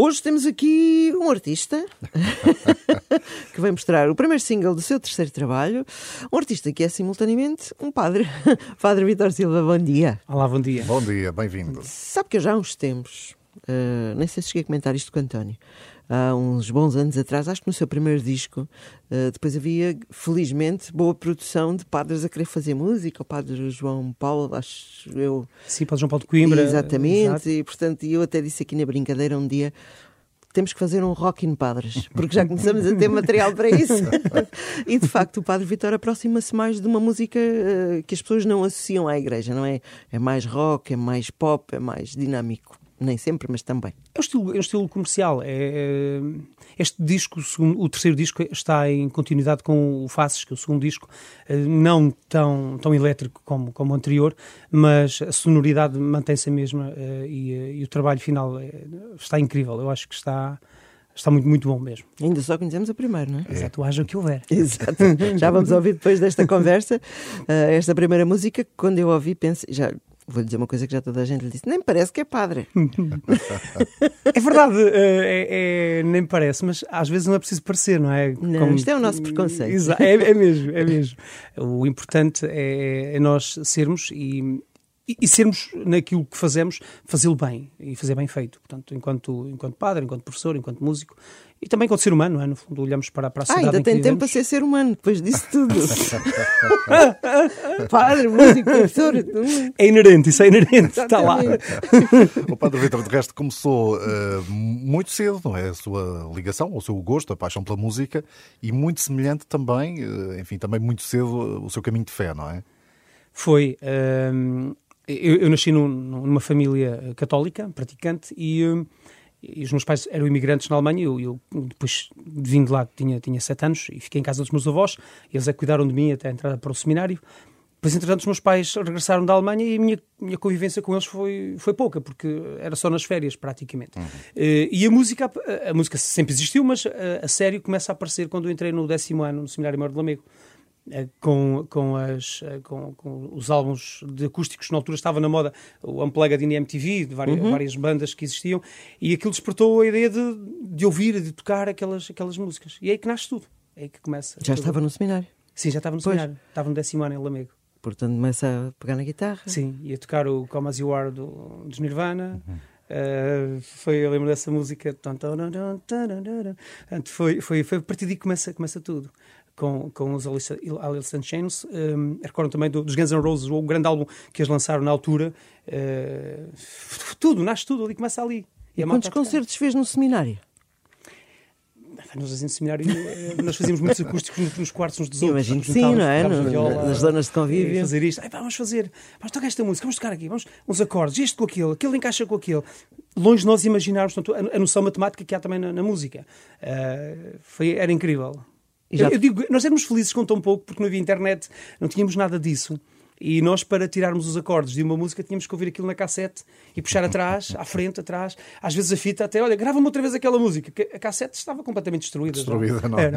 Hoje temos aqui um artista que vai mostrar o primeiro single do seu terceiro trabalho. Um artista que é simultaneamente um padre. Padre Vitor Silva, bom dia. Olá, bom dia. Bom dia, bem-vindo. Sabe que eu já há uns tempos, uh, nem sei se cheguei a comentar isto com o António, há uns bons anos atrás, acho que no seu primeiro disco, uh, depois havia, felizmente, boa produção de padres a querer fazer música, o padre João Paulo, acho eu. Sim, padre João Paulo de Coimbra. Exatamente, exato. e portanto, eu até disse aqui na brincadeira um dia temos que fazer um rock in padres, porque já começamos a ter material para isso. e de facto, o Padre Vitor aproxima-se mais de uma música uh, que as pessoas não associam à igreja, não é? É mais rock, é mais pop, é mais dinâmico nem sempre, mas também. É um estilo, é um estilo comercial. É, é este disco, o terceiro disco, está em continuidade com o Faces, que é o segundo disco, eh, não tão, tão elétrico como, como o anterior, mas a sonoridade mantém-se a mesma eh, e, eh, e, o trabalho final está incrível. Eu acho que está está muito, muito bom mesmo. Ainda só conhecemos a primeira, não é? Exato, haja o que houver. Exato. Já vamos ouvir depois desta conversa esta primeira música, quando eu ouvi, pensei, já Vou-lhe dizer uma coisa que já toda a gente lhe disse: nem parece que é padre. é verdade, eh, é, é, nem parece, mas às vezes não é preciso parecer, não é? Não, Como... isto é o nosso preconceito. Exato, é, é mesmo, é mesmo. O importante é, é nós sermos e, e, sermos naquilo que fazemos, fazê-lo bem e fazer bem feito. Portanto, enquanto, enquanto padre, enquanto professor, enquanto músico e também enquanto ser humano, não é? No fundo, olhamos para, para a sociedade. Ah, ainda tem tempo para ser ser humano depois disso tudo. padre, músico, professor. É inerente, isso é inerente, está lá. o Padre Vitor, de resto, começou uh, muito cedo, não é? A sua ligação, o seu gosto, a paixão pela música e muito semelhante também, uh, enfim, também muito cedo o seu caminho de fé, não é? Foi. Uh, eu, eu, nasci num, numa família católica, praticante, e, e, os meus pais eram imigrantes na Alemanha. Eu, eu depois, vindo lá, tinha, tinha sete anos e fiquei em casa dos meus avós. Eles é cuidaram de mim até a entrada para o seminário. Depois, entretanto, os meus pais regressaram da Alemanha e a minha, minha convivência com eles foi, foi pouca, porque era só nas férias, praticamente. Uhum. Uh, e a música, a, a, música sempre existiu, mas a, a sério começa a aparecer quando eu entrei no décimo ano no Seminário Maior de Lamego. Eh, com, com, as, eh, com, com, os álbuns de acústicos, na altura estava na moda o Unplugged in MTV, de várias, uhum. várias, bandas que existiam, e aquilo despertou a ideia de, de ouvir, de tocar aquelas, aquelas músicas. E é aí que nasce tudo. É aí que começa. Já tudo. estava no seminário? Sim, já estava no pois. seminário. Estava no décimo ano em Lamego. Portanto, começa a pegar na guitarra? Sim, ia tocar o Come As You Are do, dos Nirvana. Uhum. Uh, foi, eu lembro dessa música. Foi, foi, foi a partir daí que começa, começa tudo com, com os Alice in Chains. Um, recordo também do, dos Guns N' Roses, o grande álbum que eles lançaram na altura. Uh, tudo, nasce tudo ali, começa ali. E, e quantos concertos fez no seminário? Nós, em seminário, eh, nós fazíamos muitos acústicos nos quartos uns dos outros. Imagino que sim, não é? Viola, nas zonas de convívio. Fazer isto. Ai, vamos fazer, vamos tocar esta música, vamos tocar aqui, vamos uns acordes, este com aquele, aquele encaixa com aquele. Longe de nós imaginarmos portanto, a noção matemática que há também na, na música. Uh, foi, era incrível. Já... Eu, digo, nós éramos felizes com tão pouco porque não havia internet, não tínhamos nada disso. E nós, para tirarmos os acordes de uma música, tínhamos que ouvir aquilo na cassete e puxar atrás, à frente, atrás. Às vezes a fita até, olha, grava-me outra vez aquela música. A cassete estava completamente destruída. Destruída, não, é?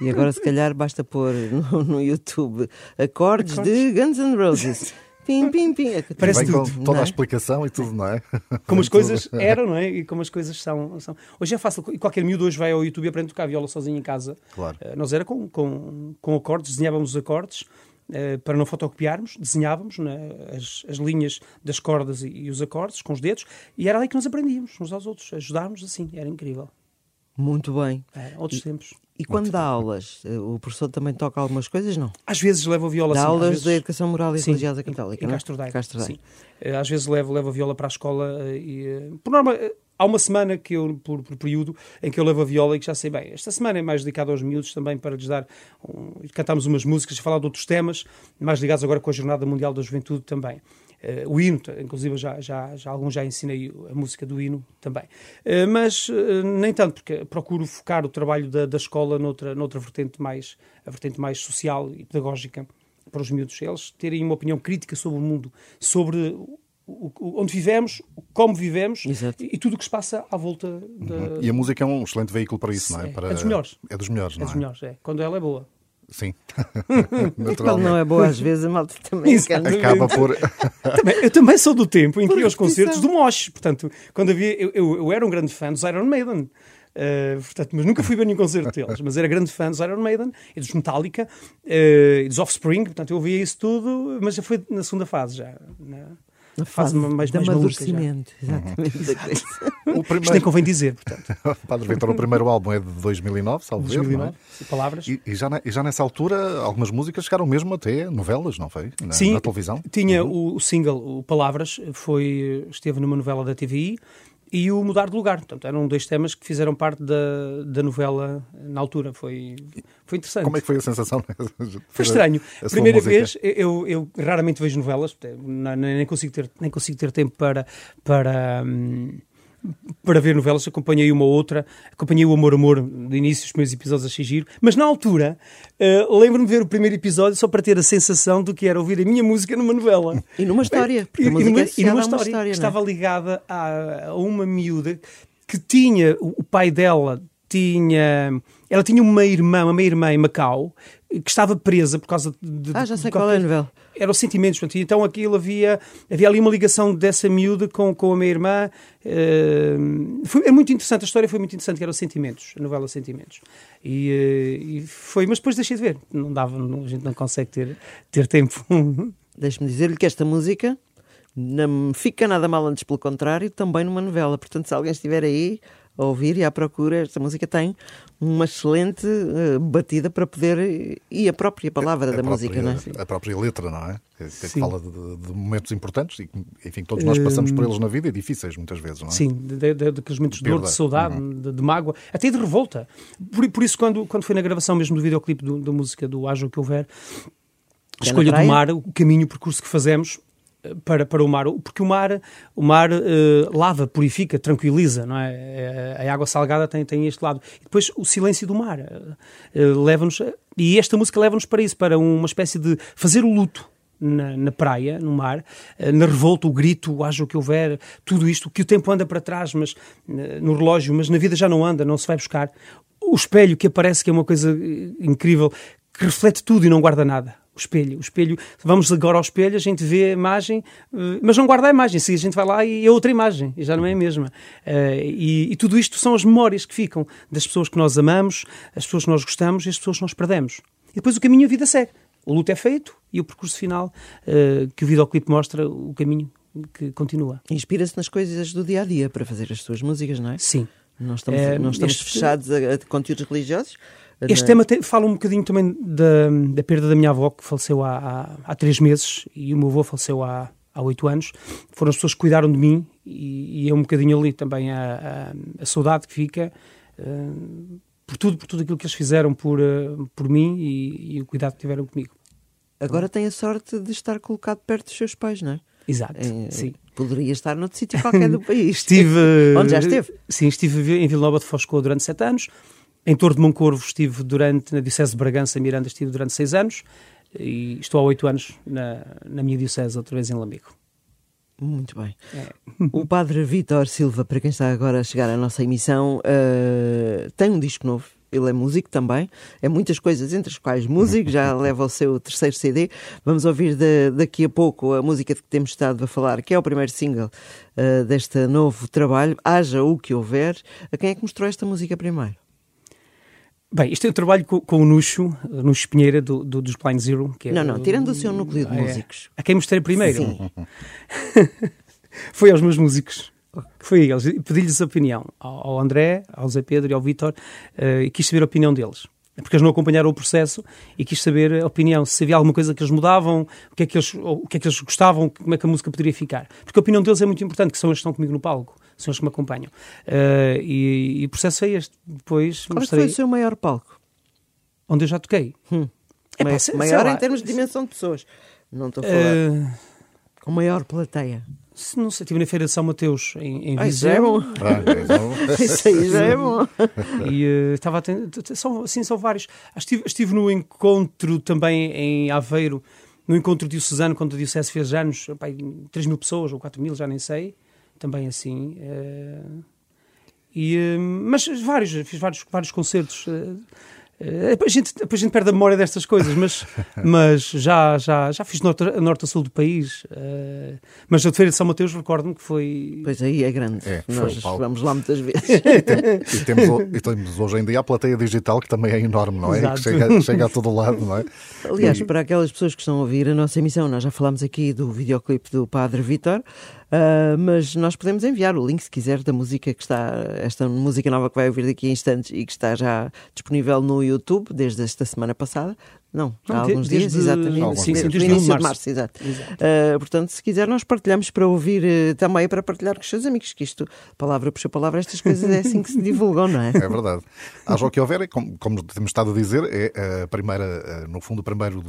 E agora, se calhar, basta pôr no, no YouTube acordes, acordes, de Guns N' Roses. Pim, pim, pim. É Parece tudo, com toda é? a explicação e tudo, não é? Como as coisas eram, não é? E como as coisas são. são. Hoje é fácil. E qualquer miúdo hoje vai ao YouTube e aprende a tocar viola sozinho em casa. Claro. Uh, nós era com, com, com acordes, desenhávamos os acordes. Uh, para não fotocopiarmos, desenhávamos né, as, as, linhas das cordas e, e, os acordes com os dedos, e era ali que nós aprendíamos uns aos outros, ajudávamos assim, era incrível. Muito bem. É, outros e, tempos. E quando dá aulas, eh, o professor também toca algumas coisas, não? Às vezes levo a viola dá sim, aulas vezes... da educação moral e religiosa católica, em, em Castro Daire. Castro Sim. Eh, às vezes levo, levo a viola para a escola eh, e, por norma, há uma semana que eu, por, por, período, em que eu levo a viola e que já sei bem. Esta semana é mais dedicada aos miúdos também para lhes dar. Um, cantamos umas músicas, falar de outros temas, mais ligados agora com a Jornada Mundial da Juventude também. Uh, o hino, inclusive já, já, já alguns já ensinei a música do hino também. Uh, mas uh, nem tanto, porque procuro focar o trabalho da, da escola noutra, noutra vertente mais, a vertente mais social e pedagógica para os miúdos. Eles terem uma opinião crítica sobre o mundo, sobre o, o, onde vivemos, como vivemos e, e, tudo o que se passa à volta da... Uhum. E a música é um excelente veículo para isso, não é? é para... é dos melhores. É dos melhores, não é? É dos melhores, é. Quando ela é boa. Sim. E quando não é boa, às vezes a malta também Exato. Acaba por. Também- eu também sou do tempo em que ia aos concertos repetição. do Mosh. Portanto, quando havia. Eu, eu, eu era um grande fã dos Iron Maiden. Uh, portanto, mas nunca fui ver nenhum concerto deles. Mas era grande fã dos Iron Maiden e dos Metallica uh, e dos Offspring. Portanto, eu ouvia isso tudo, mas já foi na segunda fase já. Na, Na fase mais, de mais amadurecimento, exatamente. da coisa. O Isto nem primeiro... convém dizer, portanto. Padre Vitor, o primeiro álbum é de 2009, salvo ver, não 2009, é? palavras. E, e já, ne- e já nessa altura, algumas músicas chegaram mesmo até novelas, não foi? Na, Sim, na televisão? Tinha Uhum. o, o single, o Palavras, foi, esteve numa novela da TVI e o Mudar de Lugar. Portanto, eram dois temas que fizeram parte da, da novela na altura. Foi, foi interessante. Como é que foi a sensação? Foi estranho. A Primeira música? vez, eu, eu raramente vejo novelas, nem consigo ter, nem consigo ter tempo para, para, hum, para ver novelas. Acompanhei uma ou outra, acompanhei o Amor Amor de início, os primeiros episódios achei giro, mas na altura eh, lembro-me de ver o primeiro episódio só para ter a sensação do que era ouvir a minha música numa novela. E numa história, porque E, a e música numa, é e numa a uma história, história, que é? estava ligada a, a uma miúda que tinha, o o pai dela tinha, ela tinha uma irmã, uma meia-irmã em Macau, que estava presa por causa de... Ah, já sei qual é a novela. Eram sentimentos, portanto, então aquilo havia, havia ali uma ligação dessa miúda com, com a minha irmã. eh, foi, é muito interessante, a história foi muito interessante, que eram sentimentos, a novela Sentimentos. E, eh, e foi, mas depois deixei de ver, não dava, não- a gente não consegue ter, ter tempo. Deixe-me dizer-lhe que esta música não fica nada mal antes, pelo contrário, também numa novela. Portanto, se alguém estiver aí a ouvir e à procura, esta música tem uma excelente eh, batida para poder. e a própria palavra A da própria- música, não é? A própria letra, não é? Que, que fala de, de momentos importantes e que, enfim, todos nós passamos por eles na vida e difíceis muitas vezes, não é? Sim, de- de- daqueles momentos de dor, Perda. de saudade, de, de mágoa, até de revolta. Por, por isso, quando, quando foi na gravação mesmo do videoclipe do- da música do Haja o que houver, a escolha do mar, o caminho, o percurso que fazemos para, para o mar, porque o mar, o mar eh, lava, purifica, tranquiliza, não é? Eh, A água salgada tem, tem este lado. E depois o silêncio do mar eh, leva-nos, e esta música leva-nos para isso, para uma espécie de fazer o luto. Na, na praia, no mar, na revolta, o grito, haja o que houver, tudo isto, que o tempo anda para trás, mas no relógio, mas na vida já não anda, não se vai buscar. O espelho que aparece, que é uma coisa incrível, que reflete tudo e não guarda nada. O espelho, o espelho, vamos agora ao espelho, a gente vê a imagem, eh, mas não guarda a imagem. Se a gente vai lá e é outra imagem, e já não é a mesma. Eh, E, e tudo isto são as memórias que ficam das pessoas que nós amamos, as pessoas que nós gostamos e as pessoas que nós perdemos. E depois o caminho, a vida segue. O luto é feito e o percurso final eh, que o videoclipe mostra, o caminho que continua. Inspira-se nas coisas do dia a dia para fazer as suas músicas, não é? Sim. Não estamos, Eh, não estamos este- fechados a, a conteúdos religiosos. Este tema tem- fala um bocadinho também da, da perda da minha avó, que faleceu há, há, há três meses, e o meu avô faleceu há, há oito anos. Foram as pessoas que cuidaram de mim, e, e é um bocadinho ali também a, a, a saudade que fica eh, por tudo, por tudo aquilo que eles fizeram por, eh, por mim e, e o cuidado que tiveram comigo. Agora tem a sorte de estar colocado perto dos seus pais, não é? Exato, Eh, sim. Poderia estar noutro sítio qualquer do país. Estive. Onde já esteve? Sim, estive em Vila Nova de Foscoa durante sete anos. Em Torre de Moncorvo estive durante, na Diocese de Bragança, Miranda, estive durante seis anos. E estou há oito anos na, na minha Diocese, outra vez em Lambico. Muito bem. É. O padre Vítor Silva, para quem está agora a chegar à nossa emissão, eh, tem um disco novo. Ele é músico também, é muitas coisas, entre as quais músico, já leva o seu terceiro CD. Vamos ouvir de- daqui a pouco a música de que temos estado a falar, que é o primeiro single eh, deste novo trabalho, Haja o que houver. A quem é que mostrou esta música primeiro? Bem, isto é um trabalho com, com o Nuxo, Nuxo Pinheira, do, do, dos Blind Zero. Que é Não, não, tirando o seu núcleo de é. músicos. A quem mostrei primeiro? Sim. Foi aos meus músicos. Foi a eles. Pedi-lhes a opinião ao ao André, ao Zé Pedro e ao Vítor eh, e quis saber a opinião deles. Porque eles não acompanharam o processo e quis saber a opinião, se havia alguma coisa que eles mudavam, o que é que eles, o que é que eles gostavam, como é que a música poderia ficar. Porque a opinião deles é muito importante, que são eles que estão comigo no palco, são eles que me acompanham. Eh, e, e o processo é este. Depois Qual é mostrei foi o seu maior palco? onde eu já toquei. É pá, Mai- sei- sei maior lá. em termos de dimensão de pessoas. Não estou a falar. Eh, Com maior plateia. se não sei, estive na Feira de São Mateus em, em Ah, isso já é Viseu. bom. Ah, Isso aí já é bom. E eh, estava a ten- t- t- são, sim, são vários. Estive, estive no encontro também em Aveiro, no encontro diocesano, quando a Diocese fez anos, pá, 3 mil pessoas ou 4 mil, já nem sei. Também assim. eh, e, eh, mas vários, fiz vários, vários concertos. Uh, depois, a gente, depois a gente perde a memória destas coisas, mas, mas já, já, já fiz norte, norte a sul do país. Uh, mas a de Feira de São Mateus recordo-me que foi. Pois aí é grande. É, Nós vamos lá muitas vezes. e, tem, e, temos, e, temos, hoje em dia a plateia digital que também é enorme, não é? Que chega, chega a todo lado, não é? Aliás, e... para aquelas pessoas que estão a ouvir a nossa emissão, nós já falámos aqui do videoclipe do Padre Vitor. Uh, mas nós podemos enviar o link, se quiser, da música que está, esta música nova que vai ouvir daqui a instantes e que está já disponível no YouTube desde esta semana passada. Não, há Não, alguns dias, exatamente. Sim, sim, desde início de março. março exato. exato. Uh, portanto, se quiser, nós partilhamos para ouvir uh, também para partilhar com os seus amigos, que isto, palavra puxa palavra, estas coisas é assim que se divulgam, não é? É verdade. Haja o que houver, como, como temos estado a dizer, é a primeira, no fundo, o primeiro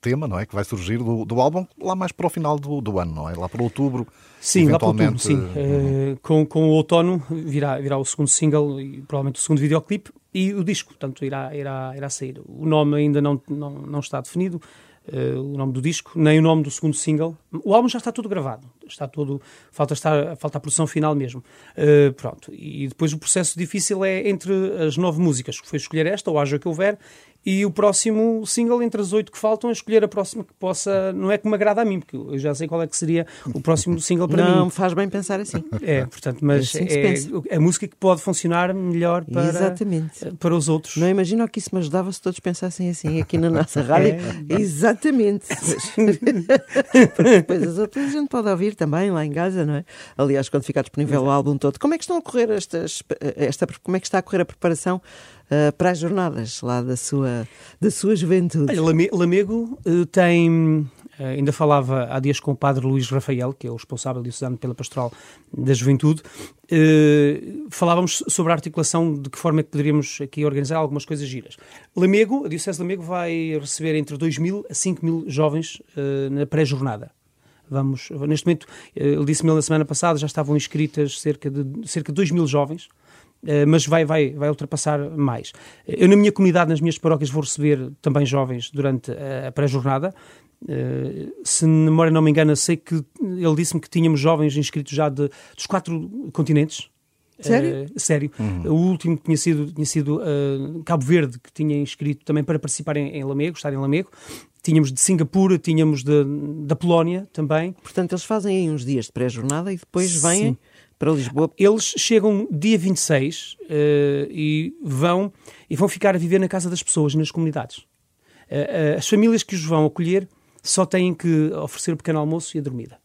tema, não é? Que vai surgir do, do álbum lá mais para o final do, do ano, não é? Lá para outubro. Sim, lá para outubro, sim. Uh, com, com o outono virá, virá o segundo single e provavelmente o segundo videoclipe e o disco, portanto, irá, irá, irá sair. O nome ainda não, não, não está definido, uh, o nome do disco, nem o nome do segundo single. O álbum já está tudo gravado, está tudo, falta, estar, falta a produção final mesmo. Uh, pronto, e depois o processo difícil é entre as nove músicas, que foi escolher esta, ou haja que houver, e o próximo single, entre as oito que faltam, é escolher a próxima que possa. Não é que me agrada a mim, porque eu já sei qual é que seria o próximo single para não, mim. Não, faz bem pensar assim. É, portanto, mas é, assim é a música que pode funcionar melhor para, Exatamente. para os outros. Não imagino que isso me ajudava se todos pensassem assim aqui na nossa rádio. É. Exatamente. porque depois as outras a gente pode ouvir também lá em casa, não é? Aliás, quando ficar disponível Exato. o álbum todo. Como é que estão a correr estas. Esta, como é que está a correr a preparação uh, para as jornadas lá da sua, da sua juventude. Olha, Lamego uh, tem. Uh, ainda falava há dias com o padre Luís Rafael, que é o responsável diocesano pela pastoral da juventude. falávamos sobre a articulação de que forma é que poderíamos aqui organizar algumas coisas giras. Lamego, a Diocese de Lamego vai receber entre 2 mil a 5 mil jovens na pré-jornada. Vamos, neste momento, ele disse-me na semana passada, já estavam inscritas cerca de, cerca de 2 mil jovens mas vai, vai, vai ultrapassar mais. Eu, na minha comunidade, nas minhas paróquias, vou receber também jovens durante a pré-jornada. Uh, se memória não me engana, sei que ele disse-me que tínhamos jovens inscritos já de, dos quatro continentes. Sério? Uh, sério. Uhum. O último tinha sido, tinha sido uh, Cabo Verde, que tinha inscrito também para participar em, em Lamego, estar em Lamego. Tínhamos de Singapura, tínhamos de, da Polónia também. Portanto, eles fazem aí uns dias de pré-jornada e depois vêm. Para Lisboa? Eles chegam dia 26 uh, eh, e vão e vão ficar a viver na casa das pessoas, nas comunidades. Uh, uh, as famílias que os vão acolher só têm que oferecer o pequeno almoço e a dormida.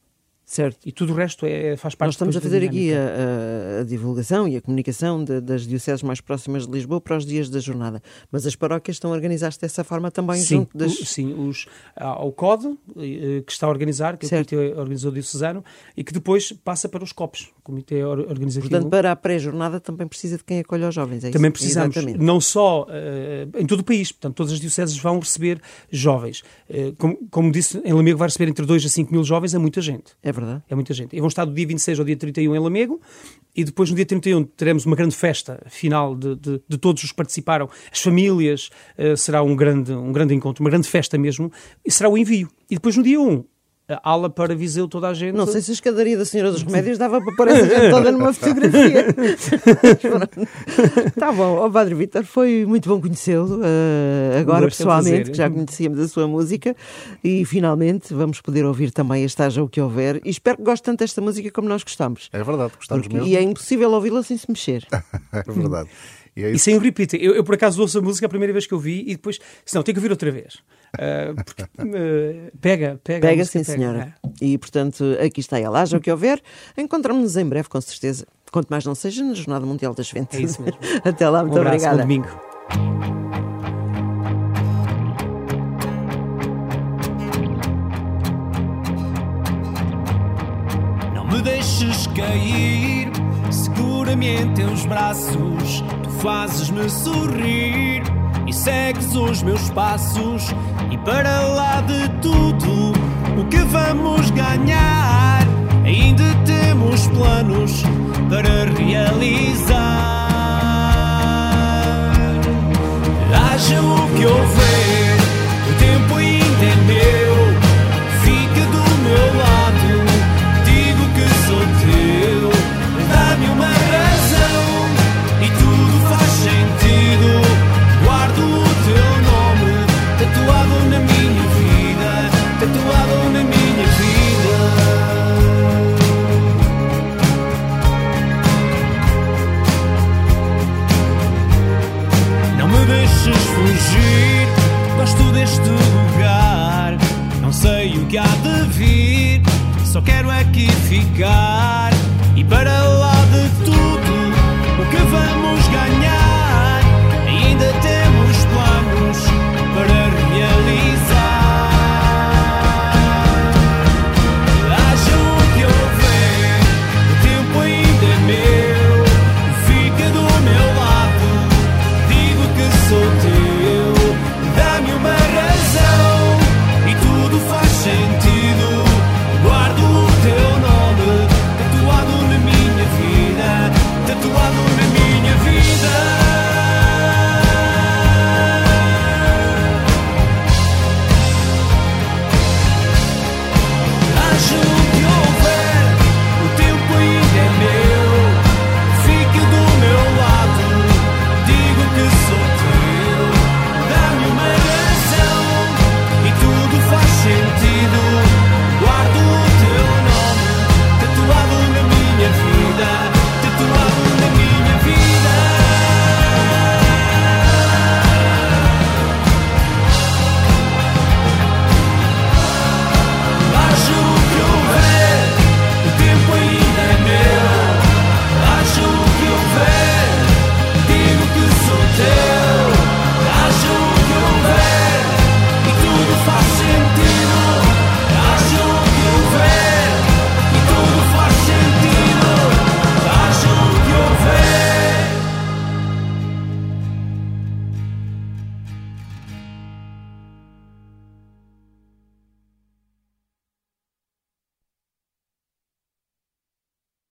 Certo. E tudo o resto é, faz parte Nós estamos a fazer aqui a, a, divulgação e a comunicação de, das dioceses mais próximas de Lisboa para os dias da jornada. Mas as paróquias estão a organizar-se dessa forma também sim, junto das... O, sim, os, há o CODE, eh, que está a organizar, que certo. é o Comitê Organizador Diocesano, e que depois passa para os COPs, o Comitê Organizativo. Portanto, para a pré-jornada também precisa de quem acolhe os jovens, é Também precisamos, Exatamente. não só uh, em todo o país, portanto, todas as dioceses vão receber jovens. Uh, como, como disse, em Lamego vai receber entre 2 a 5 mil jovens, é muita gente. É verdade. É muita gente. E vão estar do dia 26 ao dia 31 em Lamego, e depois no dia 31 teremos uma grande festa final de, de, de todos os que participaram, as famílias, uh, será um grande, um grande encontro, uma grande festa mesmo, e será o envio. E depois no dia 1 ala para Viseu toda a gente. Não sei se a escadaria da Senhora dos Remédios dava para pôr essa gente toda numa fotografia. Está bom, oh, Padre Vitor, foi muito bom conhecê-lo, uh, agora pessoalmente, que já conhecíamos a sua música, e finalmente vamos poder ouvir também esta Haja o que houver, e espero que goste tanto desta música como nós gostamos. É verdade, gostamos Porque, mesmo. E é impossível ouvi-la sem se mexer. é verdade. E, é e sem o repeat. Eu, eu, por acaso ouço a música a primeira vez que eu vi e depois, se não, tenho que ouvir outra vez. Uh, porque, uh, pega, pega. Pega, sim, pega, senhora. É. E portanto, aqui está ela. Haja o que houver. Encontramos-nos em breve, com certeza. Quanto mais não seja na Jornada Mundial das Juventude. É isso mesmo. Até lá, muito um abraço, obrigada. Bom domingo. Não me deixes cair, segura-me em teus braços, fazes-me sorrir e segues os meus passos. E para lá de tudo, o que vamos ganhar? Ainda temos planos para realizar. Haja o que houver, o tempo ainda é.